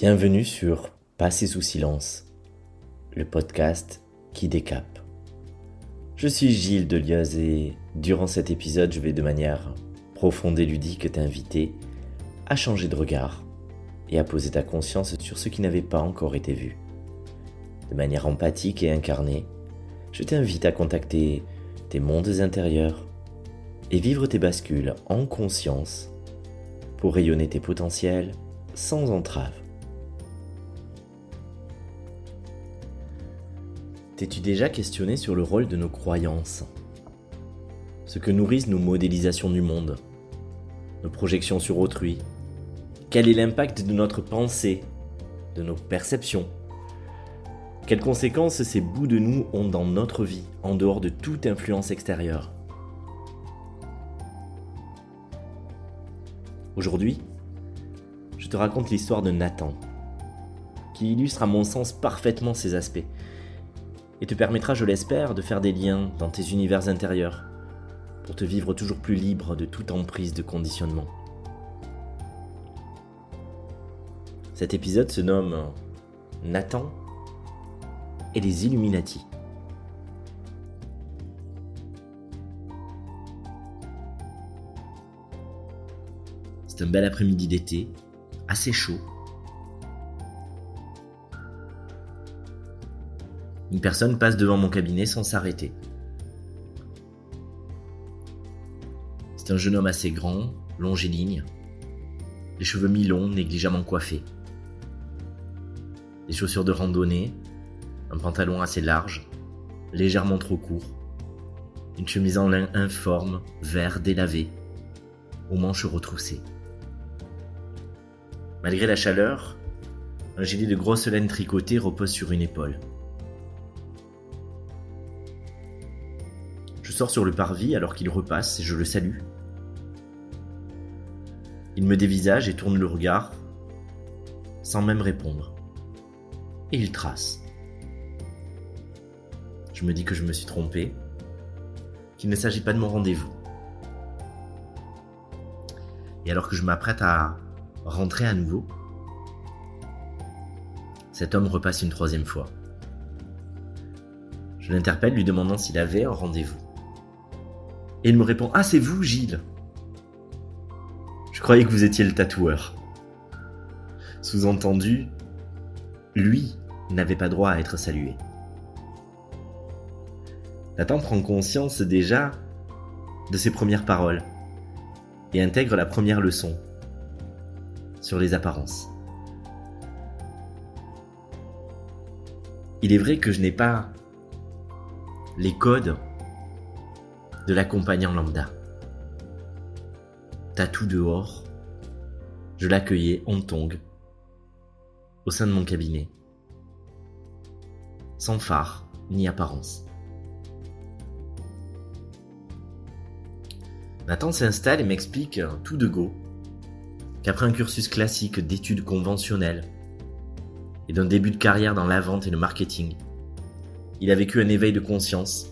Bienvenue sur Passer sous silence, le podcast qui décape. Je suis Gilles Delioz et durant cet épisode, je vais de manière profonde et ludique t'inviter à changer de regard et à poser ta conscience sur ce qui n'avait pas encore été vu. De manière empathique et incarnée, je t'invite à contacter tes mondes intérieurs et vivre tes bascules en conscience pour rayonner tes potentiels sans entrave. T'es-tu déjà questionné sur le rôle de nos croyances? Ce que nourrissent nos modélisations du monde Nos projections sur autrui Quel est l'impact de notre pensée De nos perceptions? Quelles conséquences ces bouts de nous ont dans notre vie, en dehors de toute influence extérieure? Aujourd'hui, je te raconte l'histoire de Nathan, qui illustre à mon sens parfaitement ces aspects et te permettra, je l'espère, de faire des liens dans tes univers intérieurs pour te vivre toujours plus libre de toute emprise de conditionnement. Cet épisode se nomme Nathan et les Illuminati. C'est un bel après-midi d'été, assez chaud, Une personne passe devant mon cabinet sans s'arrêter. C'est un jeune homme assez grand, longiligne, les cheveux mi-longs, négligemment coiffés. Des chaussures de randonnée, un pantalon assez large, légèrement trop court, une chemise en lin informe, vert délavé, aux manches retroussées. Malgré la chaleur, un gilet de grosse laine tricotée repose sur une épaule. Sors sur le parvis alors qu'il repasse et je le salue. Il me dévisage et tourne le regard, sans même répondre. Et il trace. Je me dis que je me suis trompé, qu'il ne s'agit pas de mon rendez-vous. Et alors que je m'apprête à rentrer à nouveau, cet homme repasse une troisième fois. Je l'interpelle lui demandant s'il avait un rendez-vous. Et il me répond Ah, c'est vous, Gilles Je croyais que vous étiez le tatoueur. Sous-entendu, lui n'avait pas droit à être salué. Nathan prend conscience déjà de ses premières paroles et intègre la première leçon sur les apparences. Il est vrai que je n'ai pas les codes de l'accompagnant lambda. Tatou dehors, je l'accueillais en tongue au sein de mon cabinet, sans phare ni apparence. Nathan s'installe et m'explique tout de go qu'après un cursus classique d'études conventionnelles et d'un début de carrière dans la vente et le marketing, il a vécu un éveil de conscience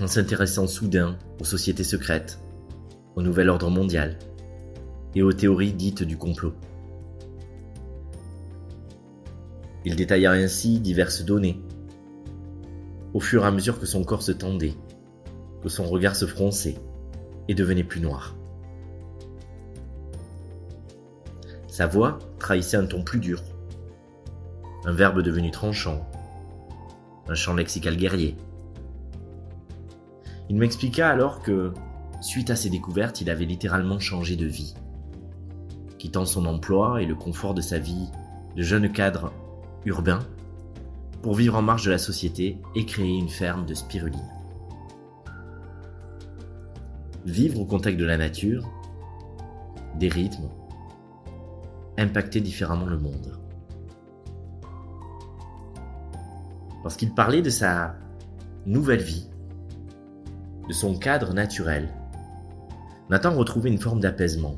en s'intéressant soudain aux sociétés secrètes, au nouvel ordre mondial et aux théories dites du complot. Il détailla ainsi diverses données. Au fur et à mesure que son corps se tendait, que son regard se fronçait et devenait plus noir. Sa voix trahissait un ton plus dur, un verbe devenu tranchant, un chant lexical guerrier, il m'expliqua alors que, suite à ses découvertes, il avait littéralement changé de vie. Quittant son emploi et le confort de sa vie de jeune cadre urbain pour vivre en marge de la société et créer une ferme de spiruline. Vivre au contact de la nature, des rythmes, impacter différemment le monde. Lorsqu'il parlait de sa nouvelle vie, de son cadre naturel, Nathan retrouvait une forme d'apaisement.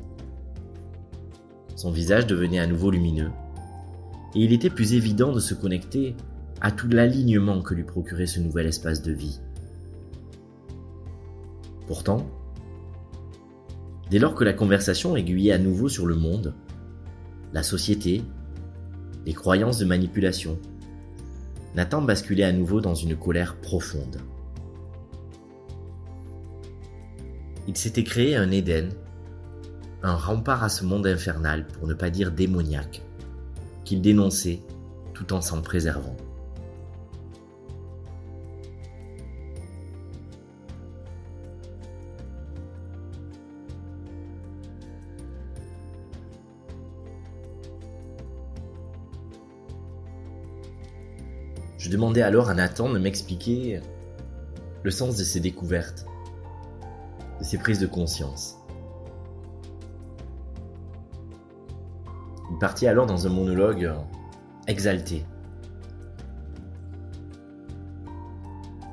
Son visage devenait à nouveau lumineux, et il était plus évident de se connecter à tout l'alignement que lui procurait ce nouvel espace de vie. Pourtant, dès lors que la conversation aiguillait à nouveau sur le monde, la société, les croyances de manipulation, Nathan basculait à nouveau dans une colère profonde. Il s'était créé un Éden, un rempart à ce monde infernal, pour ne pas dire démoniaque, qu'il dénonçait tout en s'en préservant. Je demandais alors à Nathan de m'expliquer le sens de ses découvertes, ses prises de conscience. Il partit alors dans un monologue exalté,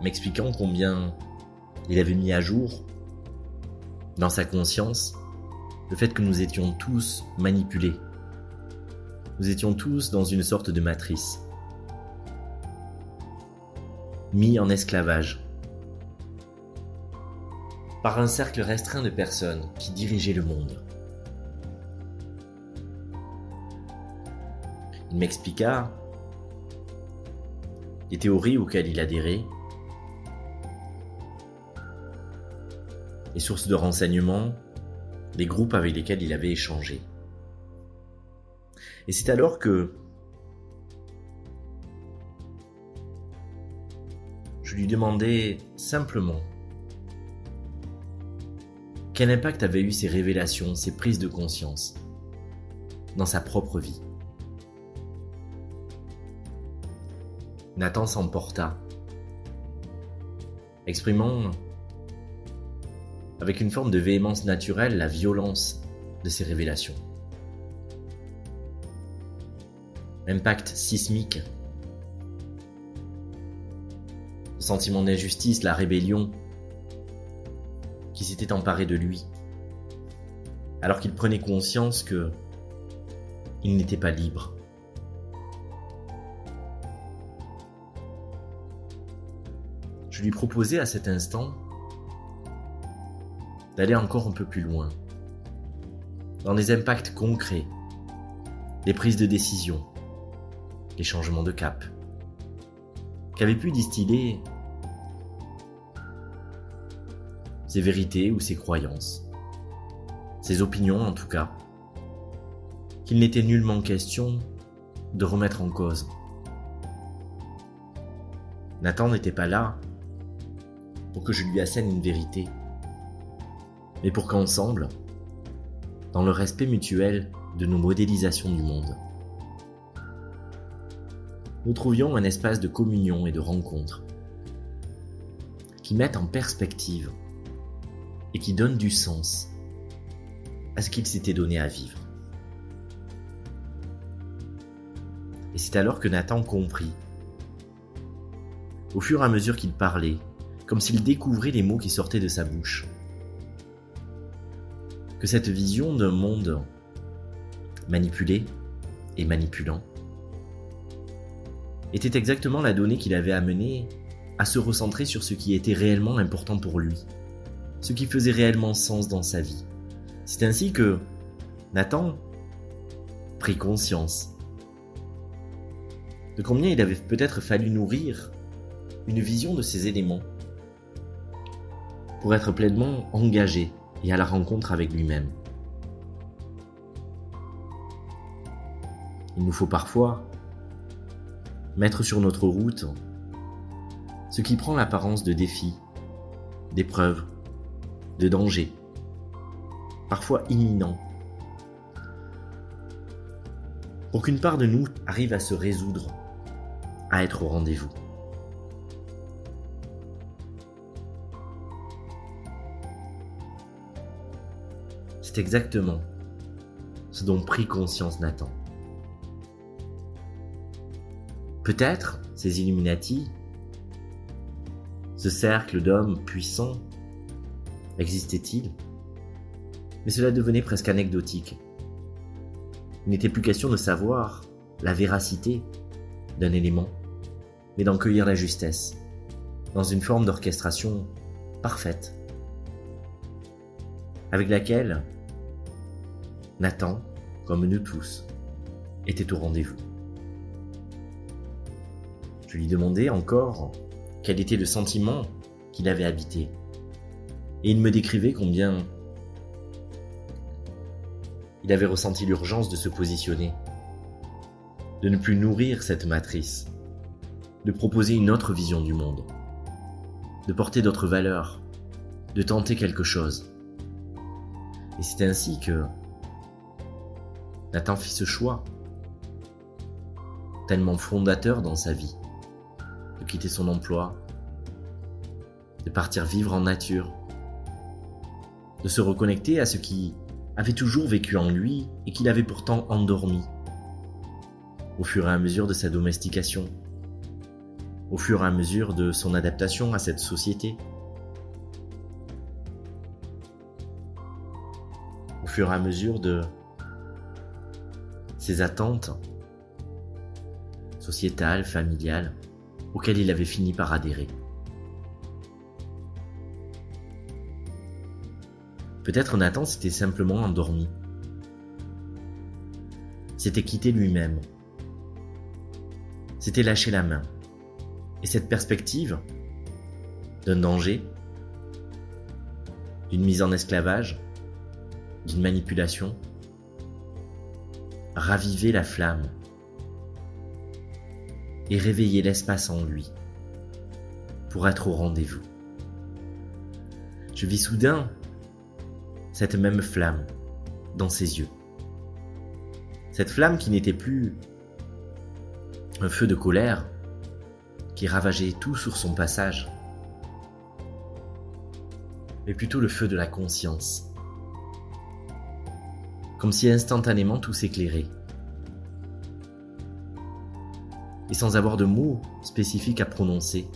m'expliquant combien il avait mis à jour, dans sa conscience, le fait que nous étions tous manipulés. Nous étions tous dans une sorte de matrice mis en esclavage par un cercle restreint de personnes qui dirigeaient le monde. Il m'expliqua les théories auxquelles il adhérait, les sources de renseignements, les groupes avec lesquels il avait échangé. Et c'est alors que je lui demandais simplement quel impact avaient eu ces révélations, ces prises de conscience dans sa propre vie? Nathan s'emporta, exprimant avec une forme de véhémence naturelle la violence de ces révélations. Impact sismique sentiment d'injustice, la rébellion qui s'était emparé de lui, alors qu'il prenait conscience que il n'était pas libre. Je lui proposais à cet instant d'aller encore un peu plus loin, dans les impacts concrets, les prises de décision, les changements de cap, qu'avait pu distiller ses vérités ou ses croyances, ses opinions en tout cas, qu'il n'était nullement question de remettre en cause. Nathan n'était pas là pour que je lui assène une vérité, mais pour qu'ensemble, dans le respect mutuel de nos modélisations du monde, nous trouvions un espace de communion et de rencontre qui mettent en perspective et qui donne du sens à ce qu'il s'était donné à vivre. Et c'est alors que Nathan comprit, au fur et à mesure qu'il parlait, comme s'il découvrait les mots qui sortaient de sa bouche, que cette vision d'un monde manipulé et manipulant était exactement la donnée qui l'avait amené à se recentrer sur ce qui était réellement important pour lui ce qui faisait réellement sens dans sa vie. C'est ainsi que Nathan prit conscience de combien il avait peut-être fallu nourrir une vision de ces éléments pour être pleinement engagé et à la rencontre avec lui-même. Il nous faut parfois mettre sur notre route ce qui prend l'apparence de défis, d'épreuves, de danger, parfois imminent, qu'une part de nous arrive à se résoudre, à être au rendez-vous. C'est exactement ce dont prit conscience Nathan. Peut-être ces Illuminati, ce cercle d'hommes puissants existait-il? Mais cela devenait presque anecdotique. Il n'était plus question de savoir la véracité d'un élément, mais d'en cueillir la justesse, dans une forme d'orchestration parfaite, avec laquelle Nathan, comme nous tous, était au rendez-vous. Je lui demandais encore quel était le sentiment qu'il avait habité. Et il me décrivait combien il avait ressenti l'urgence de se positionner, de ne plus nourrir cette matrice, de proposer une autre vision du monde, de porter d'autres valeurs, de tenter quelque chose. Et c'est ainsi que Nathan fit ce choix, tellement fondateur dans sa vie, de quitter son emploi, de partir vivre en nature, de se reconnecter à ce qui avait toujours vécu en lui et qu'il avait pourtant endormi. Au fur et à mesure de sa domestication, au fur et à mesure de son adaptation à cette société, au fur et à mesure de ses attentes sociétales, familiales, auxquelles il avait fini par adhérer. Peut-être Nathan s'était simplement endormi. S'était quitté lui-même. S'était lâché la main. Et cette perspective d'un danger, d'une mise en esclavage, d'une manipulation, ravivait la flamme et réveillait l'espace en lui pour être au rendez-vous. Je vis soudain cette même flamme dans ses yeux. Cette flamme qui n'était plus un feu de colère qui ravageait tout sur son passage, mais plutôt le feu de la conscience. Comme si instantanément tout s'éclairait. Et sans avoir de mots spécifiques à prononcer,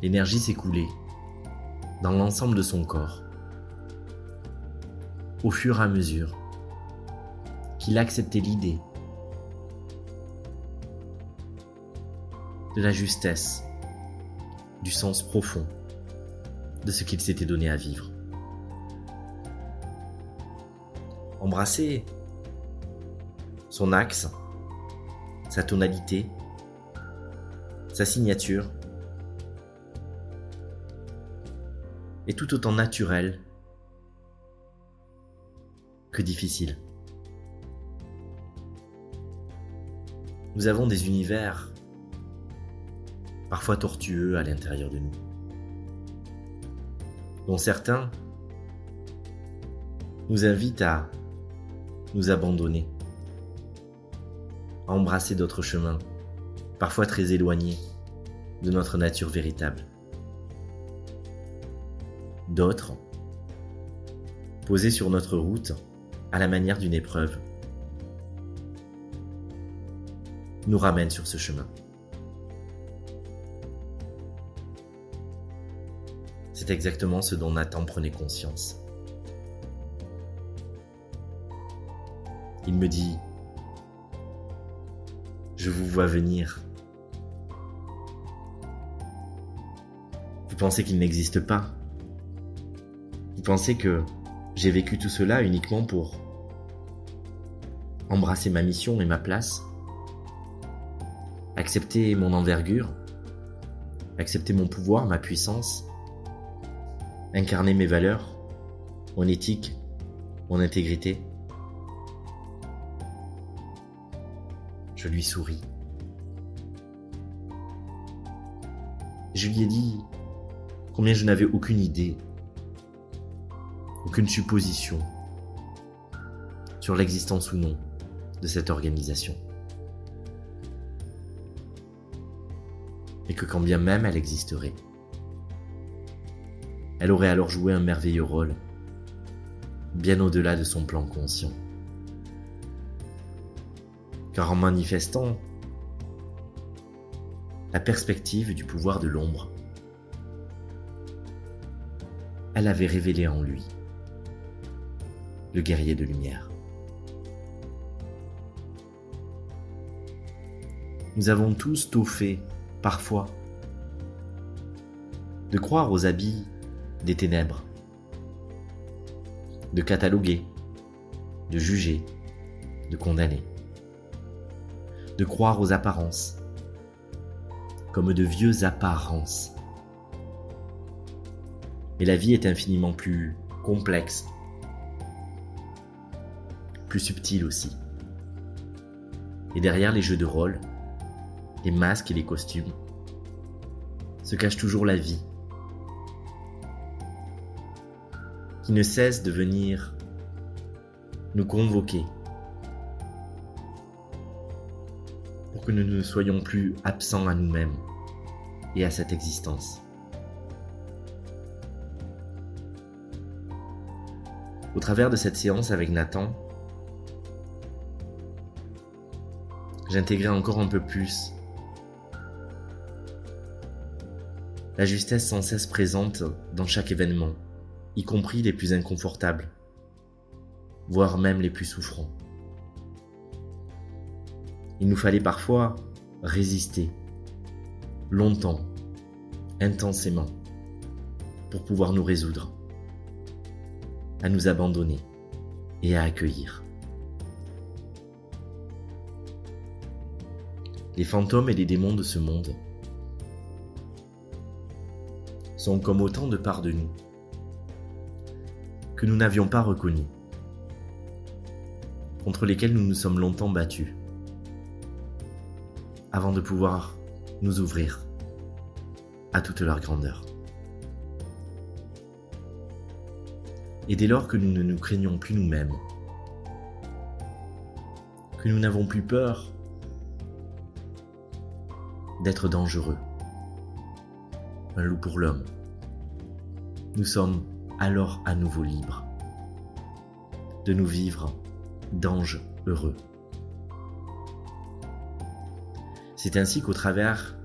l'énergie s'écoulait dans l'ensemble de son corps au fur et à mesure qu'il acceptait l'idée de la justesse, du sens profond de ce qu'il s'était donné à vivre. Embrasser son axe, sa tonalité, sa signature, est tout autant naturel que difficile. Nous avons des univers parfois tortueux à l'intérieur de nous, dont certains nous invitent à nous abandonner, à embrasser d'autres chemins, parfois très éloignés de notre nature véritable. D'autres, posés sur notre route, à la manière d'une épreuve, nous ramène sur ce chemin. C'est exactement ce dont Nathan prenait conscience. Il me dit, je vous vois venir. Vous pensez qu'il n'existe pas? Vous pensez que j'ai vécu tout cela uniquement pour embrasser ma mission et ma place, accepter mon envergure, accepter mon pouvoir, ma puissance, incarner mes valeurs, mon éthique, mon intégrité. Je lui souris. Je lui ai dit combien je n'avais aucune idée, aucune supposition sur l'existence ou non de cette organisation. Et que quand bien même elle existerait, elle aurait alors joué un merveilleux rôle, bien au-delà de son plan conscient. Car en manifestant la perspective du pouvoir de l'ombre, elle avait révélé en lui le guerrier de lumière. Nous avons tous tôt fait, parfois, de croire aux habits des ténèbres, de cataloguer, de juger, de condamner, de croire aux apparences, comme de vieux apparences. Mais la vie est infiniment plus complexe, plus subtile aussi. Et derrière les jeux de rôle, les masques et les costumes, se cache toujours la vie, qui ne cesse de venir nous convoquer pour que nous ne soyons plus absents à nous-mêmes et à cette existence. Au travers de cette séance avec Nathan, j'intégrais encore un peu plus la justesse sans cesse présente dans chaque événement, y compris les plus inconfortables, voire même les plus souffrants. Il nous fallait parfois résister, longtemps, intensément, pour pouvoir nous résoudre, à nous abandonner et à accueillir. Les fantômes et les démons de ce monde sont comme autant de parts de nous que nous n'avions pas reconnues, contre lesquelles nous nous sommes longtemps battus, avant de pouvoir nous ouvrir à toute leur grandeur. Et dès lors que nous ne nous craignons plus nous-mêmes, que nous n'avons plus peur d'être dangereux, un loup pour l'homme. Nous sommes alors à nouveau libres de nous vivre d'anges heureux. C'est ainsi qu'au travers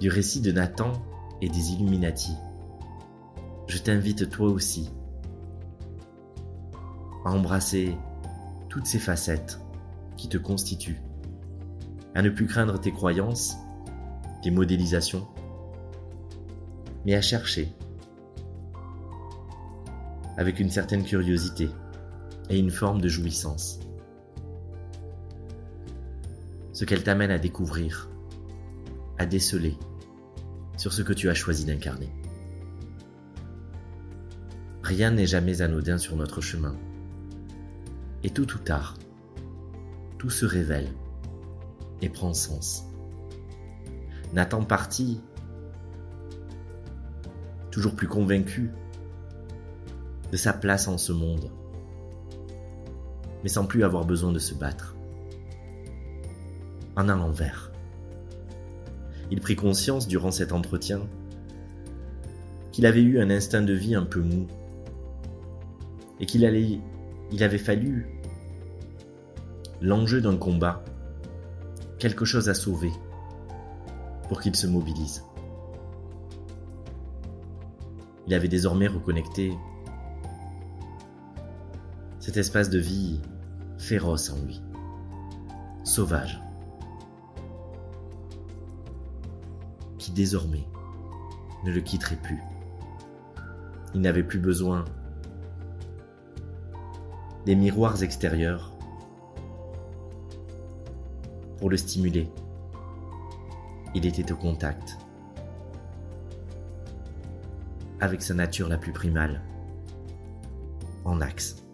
du récit de Nathan et des Illuminati, je t'invite toi aussi à embrasser toutes ces facettes qui te constituent, à ne plus craindre tes croyances, tes modélisations, mais à chercher avec une certaine curiosité et une forme de jouissance. Ce qu'elle t'amène à découvrir, à déceler sur ce que tu as choisi d'incarner. Rien n'est jamais anodin sur notre chemin. Et tôt ou tard, tout se révèle et prend sens. Nathan parti toujours plus convaincu de sa place en ce monde, mais sans plus avoir besoin de se battre. En allant vers. Il prit conscience durant cet entretien qu'il avait eu un instinct de vie un peu mou et qu'il avait fallu l'enjeu d'un combat, quelque chose à sauver pour qu'il se mobilise. Il avait désormais reconnecté cet espace de vie féroce en lui, sauvage, qui désormais ne le quitterait plus. Il n'avait plus besoin des miroirs extérieurs pour le stimuler. Il était au contact avec sa nature la plus primale, en axe.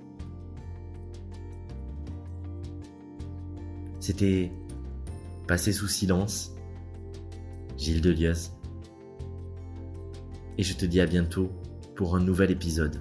C'était passé sous silence, Gilles Delieuse, et je te dis à bientôt pour un nouvel épisode.